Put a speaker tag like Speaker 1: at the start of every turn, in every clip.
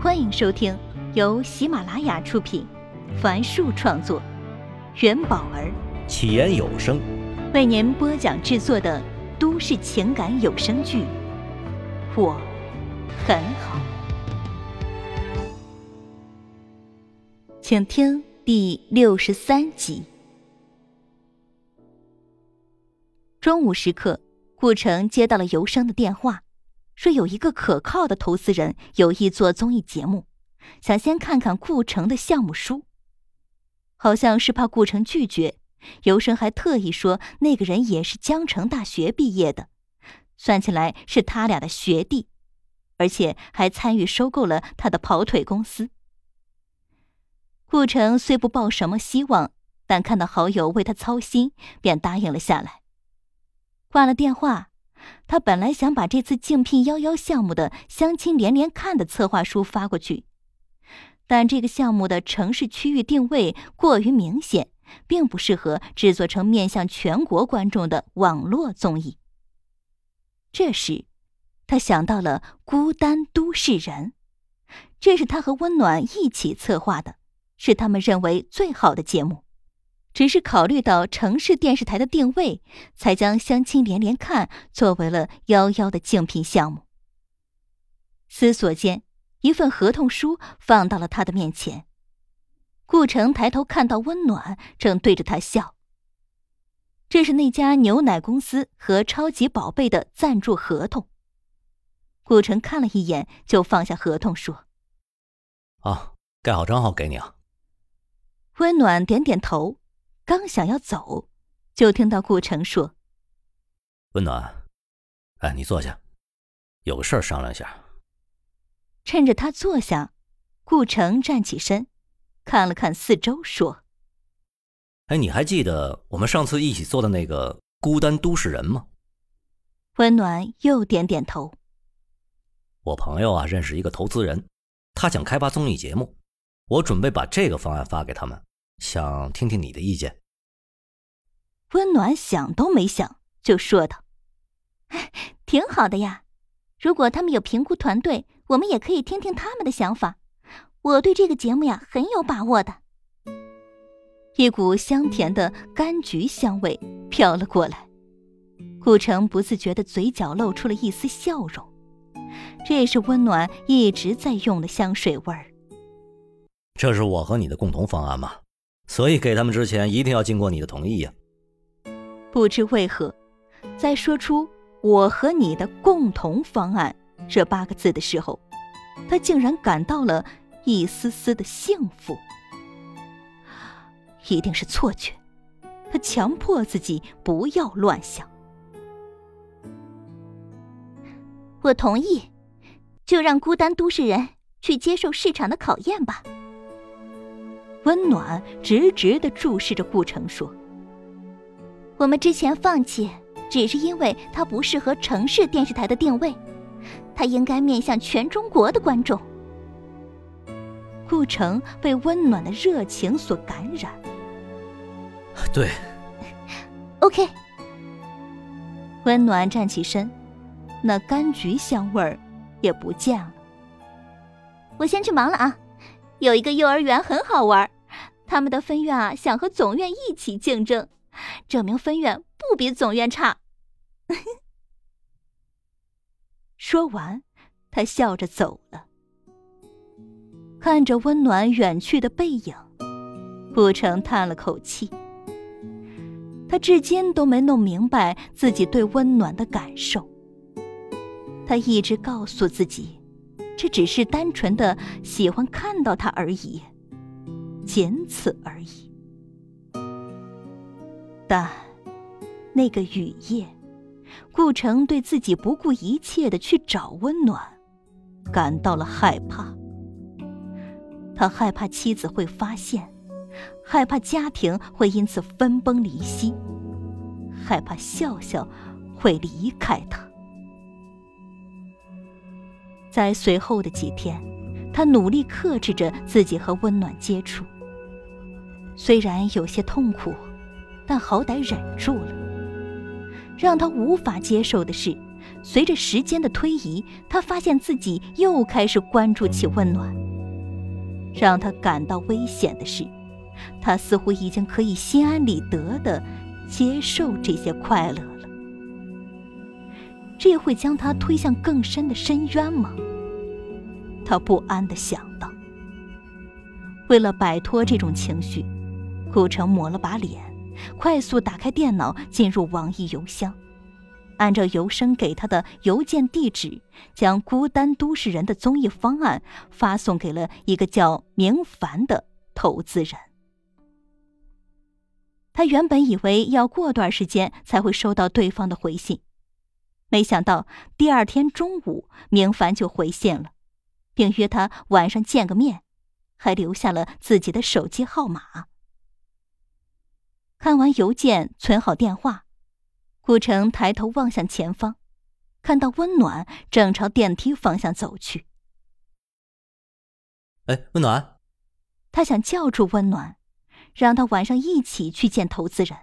Speaker 1: 欢迎收听由喜马拉雅出品，凡树创作，元宝儿
Speaker 2: 起言有声
Speaker 1: 为您播讲制作的都市情感有声剧《我很好》，请听第六十三集。中午时刻，顾城接到了尤生的电话。说有一个可靠的投资人有意做综艺节目，想先看看顾城的项目书。好像是怕顾城拒绝，尤生还特意说那个人也是江城大学毕业的，算起来是他俩的学弟，而且还参与收购了他的跑腿公司。顾城虽不抱什么希望，但看到好友为他操心，便答应了下来。挂了电话。他本来想把这次竞聘幺幺项目的相亲连连看的策划书发过去，但这个项目的城市区域定位过于明显，并不适合制作成面向全国观众的网络综艺。这时，他想到了《孤单都市人》，这是他和温暖一起策划的，是他们认为最好的节目。只是考虑到城市电视台的定位，才将《相亲连连看》作为了幺幺的竞聘项目。思索间，一份合同书放到了他的面前。顾城抬头看到温暖正对着他笑。这是那家牛奶公司和超级宝贝的赞助合同。顾城看了一眼，就放下合同说：“
Speaker 2: 啊，盖好章号给你啊。”
Speaker 1: 温暖点点头。刚想要走，就听到顾城说：“
Speaker 2: 温暖，哎，你坐下，有个事儿商量一下。”
Speaker 1: 趁着他坐下，顾城站起身，看了看四周，说：“
Speaker 2: 哎，你还记得我们上次一起做的那个孤单都市人吗？”
Speaker 1: 温暖又点点头。
Speaker 2: 我朋友啊，认识一个投资人，他想开发综艺节目，我准备把这个方案发给他们。想听听你的意见。
Speaker 1: 温暖想都没想就说道：“挺好的呀，如果他们有评估团队，我们也可以听听他们的想法。我对这个节目呀很有把握的。”一股香甜的柑橘香味飘了过来，顾城不自觉的嘴角露出了一丝笑容。这是温暖一直在用的香水味儿。
Speaker 2: 这是我和你的共同方案嘛？所以给他们之前一定要经过你的同意呀。
Speaker 1: 不知为何，在说出“我和你的共同方案”这八个字的时候，他竟然感到了一丝丝的幸福。一定是错觉，他强迫自己不要乱想。我同意，就让孤单都市人去接受市场的考验吧。温暖直直的注视着顾城，说：“我们之前放弃，只是因为它不适合城市电视台的定位，它应该面向全中国的观众。”顾城被温暖的热情所感染。
Speaker 2: 对，
Speaker 1: OK。温暖站起身，那柑橘香味儿也不见了。我先去忙了啊，有一个幼儿园很好玩。他们的分院啊，想和总院一起竞争，证明分院不比总院差。说完，他笑着走了。看着温暖远去的背影，顾城叹了口气。他至今都没弄明白自己对温暖的感受。他一直告诉自己，这只是单纯的喜欢看到他而已。仅此而已。但那个雨夜，顾城对自己不顾一切的去找温暖，感到了害怕。他害怕妻子会发现，害怕家庭会因此分崩离析，害怕笑笑会离开他。在随后的几天，他努力克制着自己和温暖接触。虽然有些痛苦，但好歹忍住了。让他无法接受的是，随着时间的推移，他发现自己又开始关注起温暖。让他感到危险的是，他似乎已经可以心安理得的接受这些快乐了。这会将他推向更深的深渊吗？他不安的想到。为了摆脱这种情绪，顾城抹了把脸，快速打开电脑，进入网易邮箱。按照邮生给他的邮件地址，将《孤单都市人》的综艺方案发送给了一个叫明凡的投资人。他原本以为要过段时间才会收到对方的回信，没想到第二天中午，明凡就回信了，并约他晚上见个面，还留下了自己的手机号码。看完邮件，存好电话。顾城抬头望向前方，看到温暖正朝电梯方向走去。
Speaker 2: 哎，温暖！
Speaker 1: 他想叫住温暖，让他晚上一起去见投资人。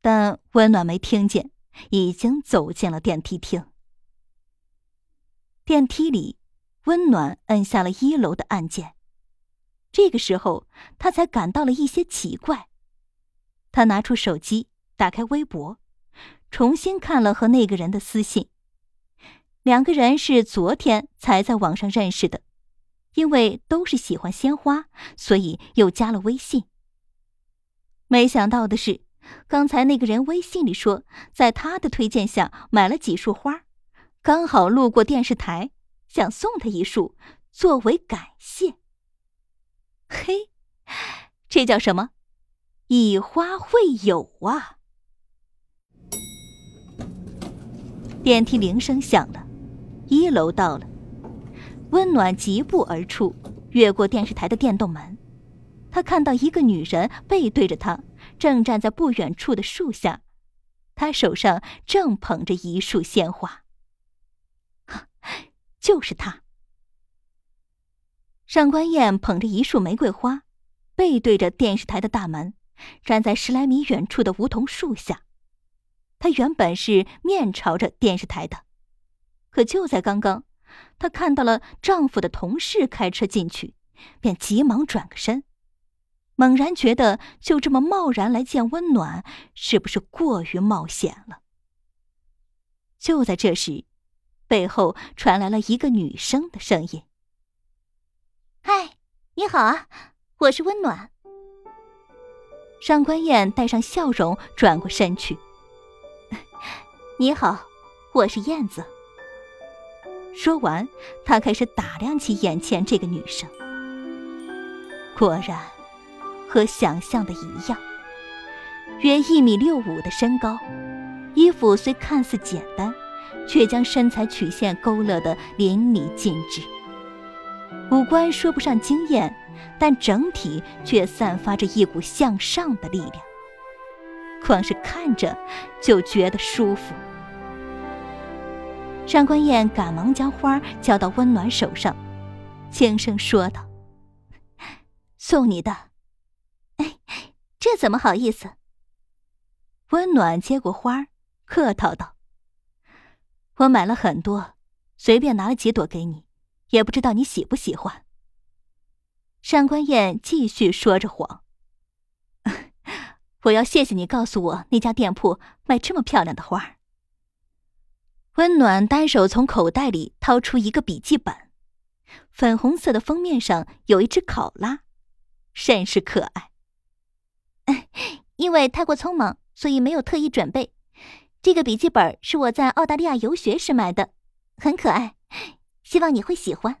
Speaker 1: 但温暖没听见，已经走进了电梯厅。电梯里，温暖摁下了一楼的按键。这个时候，他才感到了一些奇怪。他拿出手机，打开微博。重新看了和那个人的私信，两个人是昨天才在网上认识的，因为都是喜欢鲜花，所以又加了微信。没想到的是，刚才那个人微信里说，在他的推荐下买了几束花，刚好路过电视台，想送他一束作为感谢。嘿，这叫什么？以花会友啊！电梯铃声响了，一楼到了。温暖疾步而出，越过电视台的电动门，他看到一个女人背对着他，正站在不远处的树下，她手上正捧着一束鲜花。就是他。上官燕捧着一束玫瑰花，背对着电视台的大门，站在十来米远处的梧桐树下。她原本是面朝着电视台的，可就在刚刚，她看到了丈夫的同事开车进去，便急忙转个身，猛然觉得就这么贸然来见温暖，是不是过于冒险了？就在这时，背后传来了一个女生的声音：“
Speaker 3: 嗨，你好啊，我是温暖。”
Speaker 1: 上官燕带上笑容转过身去。
Speaker 3: 你好，我是燕子。
Speaker 1: 说完，他开始打量起眼前这个女生。果然，和想象的一样，约一米六五的身高，衣服虽看似简单，却将身材曲线勾勒得淋漓尽致。五官说不上惊艳，但整体却散发着一股向上的力量。光是看着就觉得舒服。上官燕赶忙将花交到温暖手上，轻声说道：“送你的。”“
Speaker 3: 哎，这怎么好意思？”
Speaker 1: 温暖接过花，客套道：“我买了很多，随便拿了几朵给你，也不知道你喜不喜欢。”上官燕继续说着谎。我要谢谢你告诉我那家店铺卖这么漂亮的花。温暖单手从口袋里掏出一个笔记本，粉红色的封面上有一只考拉，甚是可爱。
Speaker 3: 因为太过匆忙，所以没有特意准备。这个笔记本是我在澳大利亚游学时买的，很可爱，希望你会喜欢。